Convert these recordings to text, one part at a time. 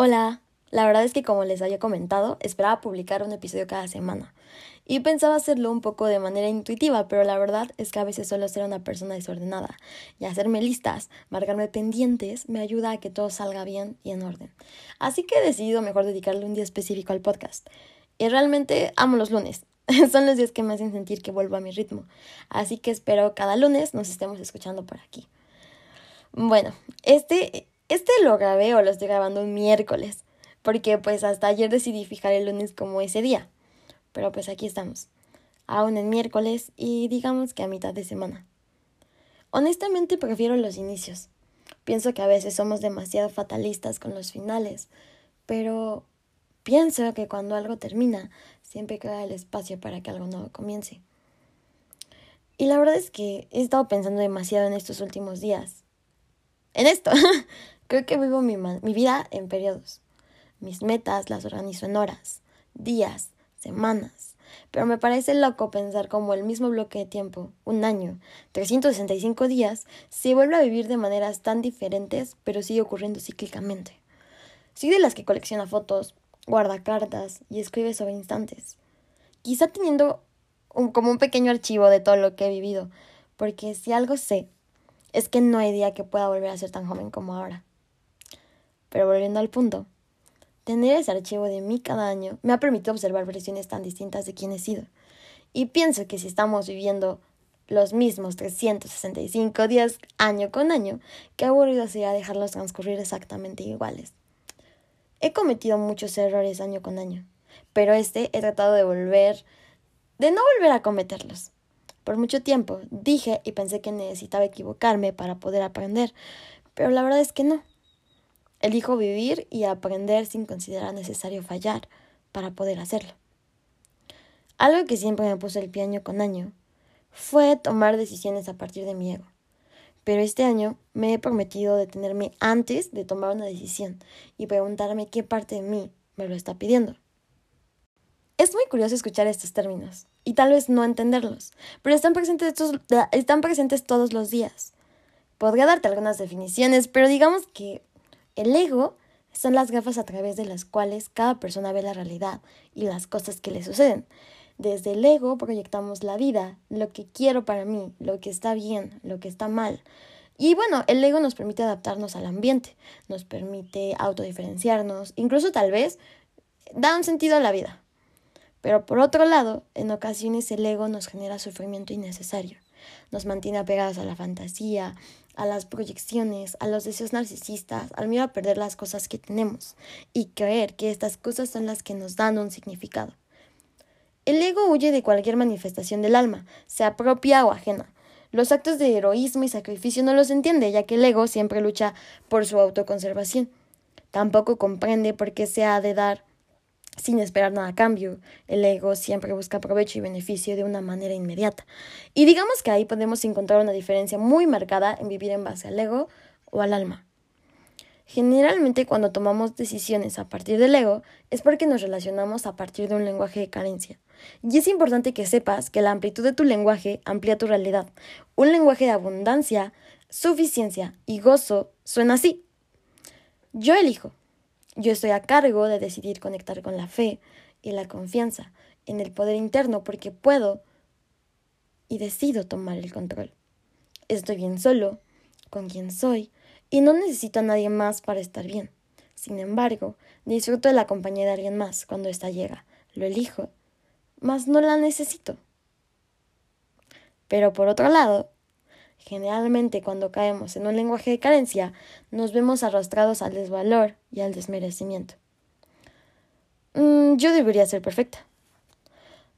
Hola, la verdad es que como les había comentado, esperaba publicar un episodio cada semana y pensaba hacerlo un poco de manera intuitiva, pero la verdad es que a veces solo ser una persona desordenada y hacerme listas, marcarme pendientes, me ayuda a que todo salga bien y en orden. Así que he decidido mejor dedicarle un día específico al podcast. Y realmente amo los lunes. Son los días que me hacen sentir que vuelvo a mi ritmo. Así que espero cada lunes nos estemos escuchando por aquí. Bueno, este este lo grabé o lo estoy grabando un miércoles, porque pues hasta ayer decidí fijar el lunes como ese día. Pero pues aquí estamos, aún en miércoles y digamos que a mitad de semana. Honestamente prefiero los inicios. Pienso que a veces somos demasiado fatalistas con los finales, pero pienso que cuando algo termina, siempre queda el espacio para que algo nuevo comience. Y la verdad es que he estado pensando demasiado en estos últimos días. En esto. Creo que vivo mi, vida en periodos. Mis metas las organizo en horas, días, semanas. Pero me parece loco pensar como el mismo bloque de tiempo, un año, 365 días, se vuelve a vivir de maneras tan diferentes, pero sigue ocurriendo cíclicamente. Soy de las que colecciona fotos, guarda cartas y escribe sobre instantes. Quizá teniendo un, como un pequeño archivo de todo lo que he vivido, porque si algo sé, es que no hay día que pueda volver a ser tan joven como ahora. Pero volviendo al punto, tener ese archivo de mí cada año me ha permitido observar versiones tan distintas de quién he sido. Y pienso que si estamos viviendo los mismos 365 días año con año, qué aburrido sería dejarlos transcurrir exactamente iguales. He cometido muchos errores año con año, pero este he tratado de volver, de no volver a cometerlos. Por mucho tiempo dije y pensé que necesitaba equivocarme para poder aprender, pero la verdad es que no. Elijo vivir y aprender sin considerar necesario fallar para poder hacerlo. Algo que siempre me puso el pie año con año fue tomar decisiones a partir de mi ego. Pero este año me he prometido detenerme antes de tomar una decisión y preguntarme qué parte de mí me lo está pidiendo. Es muy curioso escuchar estos términos y tal vez no entenderlos, pero están presentes, están presentes todos los días. Podría darte algunas definiciones, pero digamos que el ego son las gafas a través de las cuales cada persona ve la realidad y las cosas que le suceden. Desde el ego proyectamos la vida, lo que quiero para mí, lo que está bien, lo que está mal. Y bueno, el ego nos permite adaptarnos al ambiente, nos permite autodiferenciarnos, incluso tal vez da un sentido a la vida. Pero por otro lado, en ocasiones el ego nos genera sufrimiento innecesario, nos mantiene apegados a la fantasía, a las proyecciones, a los deseos narcisistas, al miedo a perder las cosas que tenemos y creer que estas cosas son las que nos dan un significado. El ego huye de cualquier manifestación del alma, sea propia o ajena. Los actos de heroísmo y sacrificio no los entiende, ya que el ego siempre lucha por su autoconservación. Tampoco comprende por qué se ha de dar sin esperar nada a cambio. El ego siempre busca provecho y beneficio de una manera inmediata. Y digamos que ahí podemos encontrar una diferencia muy marcada en vivir en base al ego o al alma. Generalmente cuando tomamos decisiones a partir del ego es porque nos relacionamos a partir de un lenguaje de carencia. Y es importante que sepas que la amplitud de tu lenguaje amplía tu realidad. Un lenguaje de abundancia, suficiencia y gozo suena así. Yo elijo. Yo estoy a cargo de decidir conectar con la fe y la confianza en el poder interno porque puedo y decido tomar el control. Estoy bien solo, con quien soy, y no necesito a nadie más para estar bien. Sin embargo, disfruto de la compañía de alguien más cuando ésta llega. Lo elijo, mas no la necesito. Pero por otro lado, Generalmente cuando caemos en un lenguaje de carencia, nos vemos arrastrados al desvalor y al desmerecimiento. Mm, yo debería ser perfecta.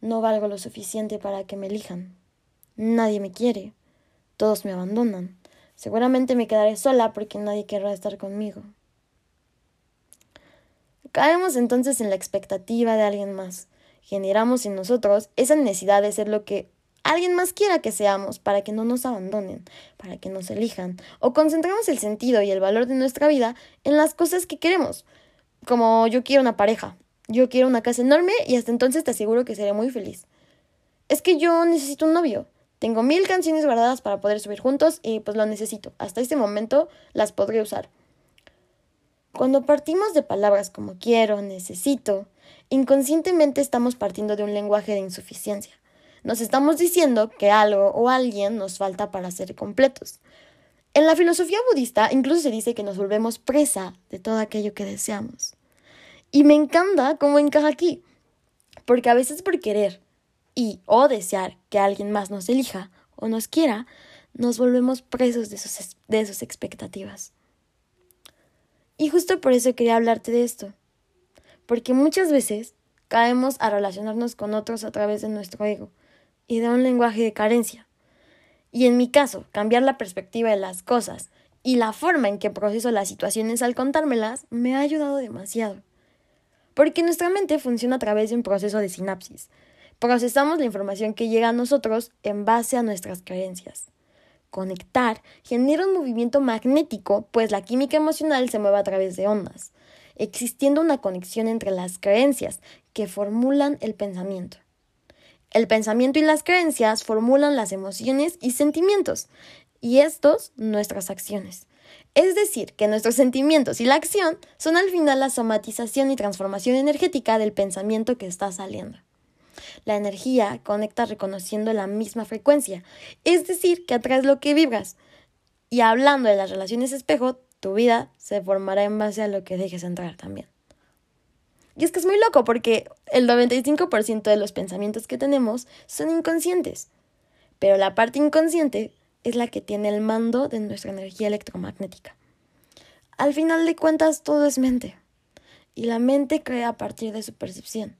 No valgo lo suficiente para que me elijan. Nadie me quiere. Todos me abandonan. Seguramente me quedaré sola porque nadie querrá estar conmigo. Caemos entonces en la expectativa de alguien más. Generamos en nosotros esa necesidad de ser lo que alguien más quiera que seamos para que no nos abandonen, para que nos elijan, o concentremos el sentido y el valor de nuestra vida en las cosas que queremos, como yo quiero una pareja, yo quiero una casa enorme y hasta entonces te aseguro que seré muy feliz. Es que yo necesito un novio. Tengo mil canciones guardadas para poder subir juntos y pues lo necesito. Hasta este momento las podré usar. Cuando partimos de palabras como quiero, necesito, inconscientemente estamos partiendo de un lenguaje de insuficiencia. Nos estamos diciendo que algo o alguien nos falta para ser completos. En la filosofía budista incluso se dice que nos volvemos presa de todo aquello que deseamos. Y me encanta cómo encaja aquí, porque a veces por querer y o desear que alguien más nos elija o nos quiera, nos volvemos presos de sus, de sus expectativas. Y justo por eso quería hablarte de esto, porque muchas veces caemos a relacionarnos con otros a través de nuestro ego y de un lenguaje de carencia. Y en mi caso, cambiar la perspectiva de las cosas y la forma en que proceso las situaciones al contármelas me ha ayudado demasiado. Porque nuestra mente funciona a través de un proceso de sinapsis. Procesamos la información que llega a nosotros en base a nuestras creencias. Conectar genera un movimiento magnético, pues la química emocional se mueve a través de ondas, existiendo una conexión entre las creencias que formulan el pensamiento. El pensamiento y las creencias formulan las emociones y sentimientos, y estos nuestras acciones. Es decir, que nuestros sentimientos y la acción son al final la somatización y transformación energética del pensamiento que está saliendo. La energía conecta reconociendo la misma frecuencia, es decir, que atraes lo que vibras. Y hablando de las relaciones espejo, tu vida se formará en base a lo que dejes entrar también. Y es que es muy loco porque el 95% de los pensamientos que tenemos son inconscientes, pero la parte inconsciente es la que tiene el mando de nuestra energía electromagnética. Al final de cuentas, todo es mente. Y la mente crea a partir de su percepción.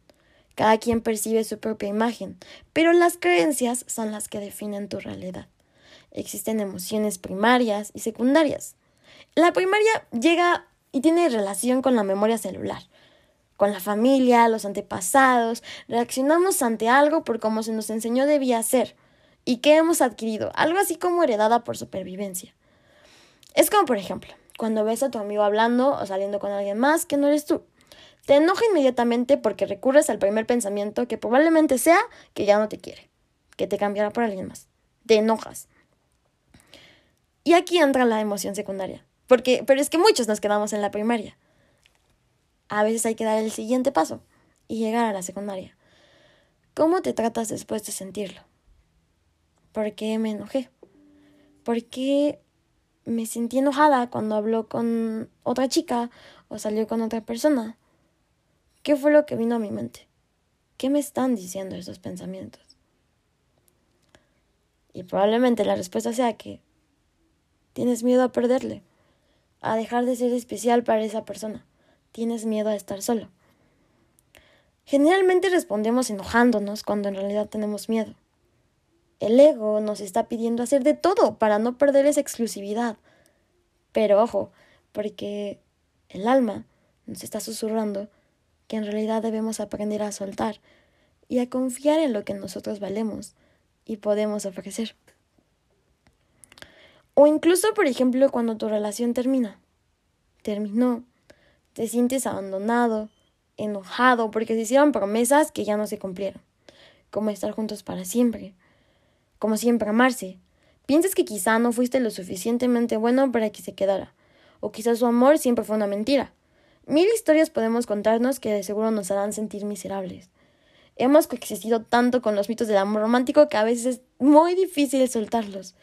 Cada quien percibe su propia imagen, pero las creencias son las que definen tu realidad. Existen emociones primarias y secundarias. La primaria llega y tiene relación con la memoria celular, con la familia, los antepasados. Reaccionamos ante algo por cómo se nos enseñó debía ser y que hemos adquirido, algo así como heredada por supervivencia. Es como, por ejemplo, cuando ves a tu amigo hablando o saliendo con alguien más que no eres tú. Te enoja inmediatamente porque recurres al primer pensamiento que probablemente sea que ya no te quiere, que te cambiará por alguien más. Te enojas. Y aquí entra la emoción secundaria. Porque, pero es que muchos nos quedamos en la primaria. A veces hay que dar el siguiente paso y llegar a la secundaria. ¿Cómo te tratas después de sentirlo? ¿Por qué me enojé? ¿Por qué me sentí enojada cuando habló con otra chica o salió con otra persona? ¿Qué fue lo que vino a mi mente? ¿Qué me están diciendo esos pensamientos? Y probablemente la respuesta sea que tienes miedo a perderle, a dejar de ser especial para esa persona. Tienes miedo a estar solo. Generalmente respondemos enojándonos cuando en realidad tenemos miedo. El ego nos está pidiendo hacer de todo para no perder esa exclusividad. Pero ojo, porque el alma nos está susurrando que en realidad debemos aprender a soltar y a confiar en lo que nosotros valemos y podemos ofrecer. O incluso, por ejemplo, cuando tu relación termina. Terminó. Te sientes abandonado, enojado porque se hicieron promesas que ya no se cumplieron. Como estar juntos para siempre como siempre, amarse. Piensas que quizá no fuiste lo suficientemente bueno para que se quedara, o quizá su amor siempre fue una mentira. Mil historias podemos contarnos que de seguro nos harán sentir miserables. Hemos coexistido tanto con los mitos del amor romántico que a veces es muy difícil soltarlos,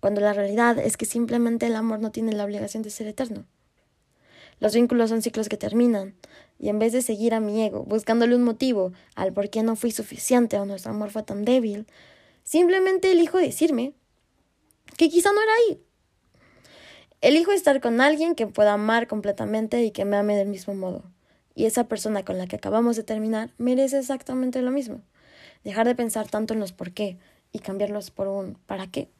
cuando la realidad es que simplemente el amor no tiene la obligación de ser eterno. Los vínculos son ciclos que terminan, y en vez de seguir a mi ego buscándole un motivo al por qué no fui suficiente o nuestro amor fue tan débil, Simplemente elijo decirme que quizá no era ahí. Elijo estar con alguien que pueda amar completamente y que me ame del mismo modo. Y esa persona con la que acabamos de terminar merece exactamente lo mismo. Dejar de pensar tanto en los por qué y cambiarlos por un para qué.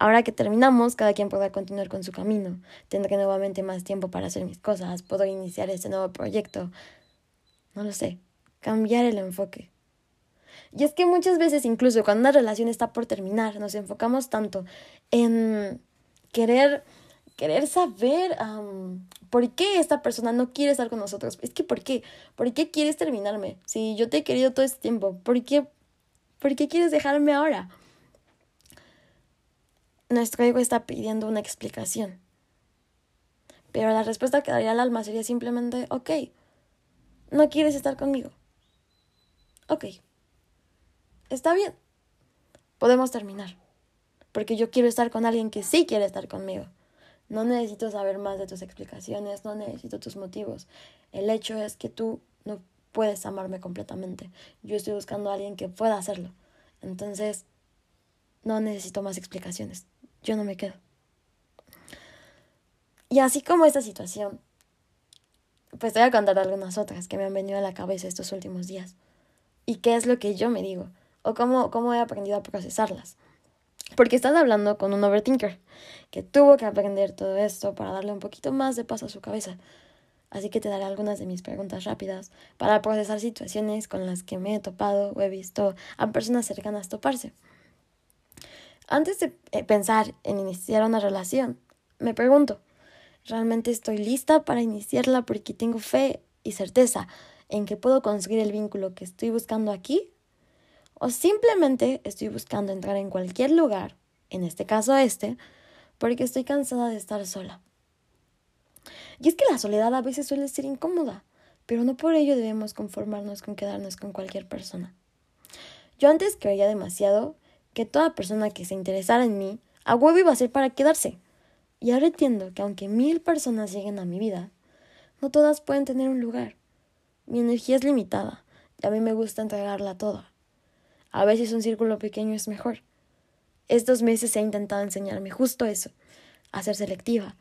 Ahora que terminamos, cada quien podrá continuar con su camino. Tendré nuevamente más tiempo para hacer mis cosas. Puedo iniciar este nuevo proyecto. No lo sé. Cambiar el enfoque. Y es que muchas veces, incluso cuando una relación está por terminar, nos enfocamos tanto en querer, querer saber por qué esta persona no quiere estar con nosotros. Es que, ¿por qué? ¿Por qué quieres terminarme? Si yo te he querido todo este tiempo, ¿por qué, ¿por qué quieres dejarme ahora? Nuestro ego está pidiendo una explicación. Pero la respuesta que daría al alma sería simplemente, ok, no quieres estar conmigo. Ok, está bien, podemos terminar. Porque yo quiero estar con alguien que sí quiere estar conmigo. No necesito saber más de tus explicaciones, no necesito tus motivos. El hecho es que tú no puedes amarme completamente. Yo estoy buscando a alguien que pueda hacerlo. Entonces, no necesito más explicaciones. Yo no me quedo. Y así como esta situación, pues te voy a contar algunas otras que me han venido a la cabeza estos últimos días. Y qué es lo que yo me digo. O cómo, cómo he aprendido a procesarlas. Porque estás hablando con un overthinker que tuvo que aprender todo esto para darle un poquito más de paso a su cabeza. Así que te daré algunas de mis preguntas rápidas para procesar situaciones con las que me he topado o he visto a personas cercanas toparse. Antes de eh, pensar en iniciar una relación, me pregunto, ¿realmente estoy lista para iniciarla porque tengo fe y certeza en que puedo conseguir el vínculo que estoy buscando aquí? ¿O simplemente estoy buscando entrar en cualquier lugar, en este caso este, porque estoy cansada de estar sola? Y es que la soledad a veces suele ser incómoda, pero no por ello debemos conformarnos con quedarnos con cualquier persona. Yo antes creía demasiado que toda persona que se interesara en mí, a huevo iba a ser para quedarse. Y ahora entiendo que aunque mil personas lleguen a mi vida, no todas pueden tener un lugar. Mi energía es limitada y a mí me gusta entregarla toda. A veces un círculo pequeño es mejor. Estos meses he intentado enseñarme justo eso, a ser selectiva,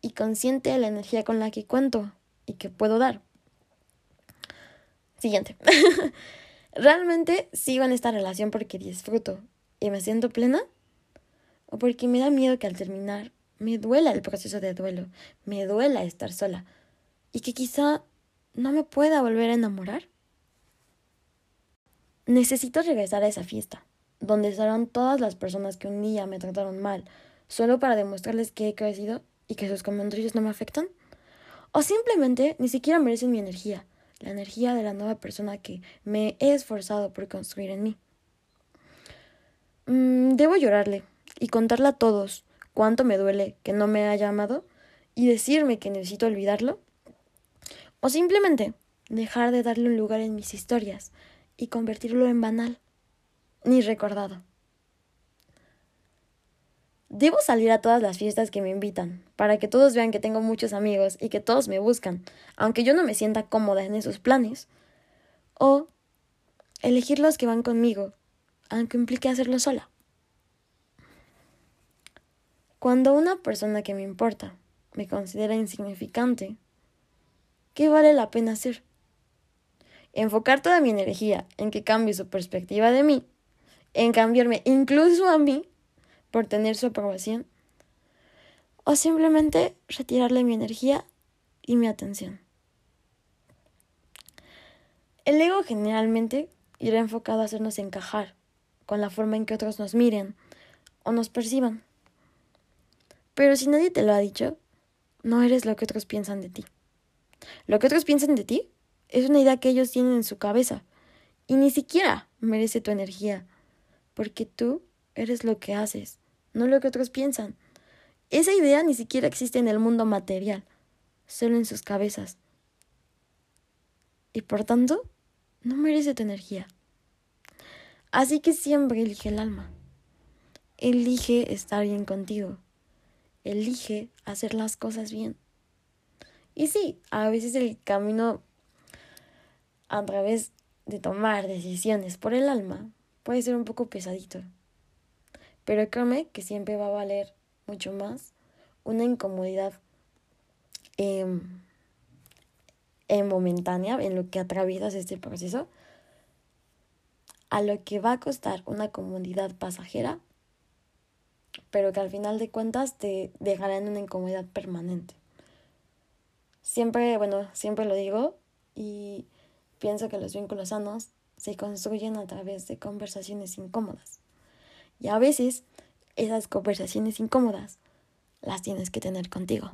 y consciente de la energía con la que cuento y que puedo dar. Siguiente. ¿Realmente sigo en esta relación porque disfruto y me siento plena? ¿O porque me da miedo que al terminar me duela el proceso de duelo, me duela estar sola y que quizá no me pueda volver a enamorar? Necesito regresar a esa fiesta, donde estarán todas las personas que un día me trataron mal, solo para demostrarles que he crecido y que sus comentarios no me afectan? ¿O simplemente ni siquiera merecen mi energía, la energía de la nueva persona que me he esforzado por construir en mí? Mm, debo llorarle y contarle a todos cuánto me duele que no me haya amado y decirme que necesito olvidarlo? ¿O simplemente dejar de darle un lugar en mis historias y convertirlo en banal, ni recordado? Debo salir a todas las fiestas que me invitan, para que todos vean que tengo muchos amigos y que todos me buscan, aunque yo no me sienta cómoda en esos planes. O elegir los que van conmigo, aunque implique hacerlo sola. Cuando una persona que me importa me considera insignificante, ¿qué vale la pena hacer? Enfocar toda mi energía en que cambie su perspectiva de mí, en cambiarme incluso a mí, por tener su aprobación, o simplemente retirarle mi energía y mi atención. El ego generalmente irá enfocado a hacernos encajar con la forma en que otros nos miren o nos perciban. Pero si nadie te lo ha dicho, no eres lo que otros piensan de ti. Lo que otros piensan de ti es una idea que ellos tienen en su cabeza y ni siquiera merece tu energía, porque tú eres lo que haces no lo que otros piensan. Esa idea ni siquiera existe en el mundo material, solo en sus cabezas. Y por tanto, no merece tu energía. Así que siempre elige el alma. Elige estar bien contigo. Elige hacer las cosas bien. Y sí, a veces el camino a través de tomar decisiones por el alma puede ser un poco pesadito. Pero créeme que siempre va a valer mucho más una incomodidad en momentánea en lo que atraviesas este proceso a lo que va a costar una comodidad pasajera, pero que al final de cuentas te dejará en una incomodidad permanente. Siempre, bueno, siempre lo digo y pienso que los vínculos sanos se construyen a través de conversaciones incómodas. Y a veces esas conversaciones incómodas las tienes que tener contigo.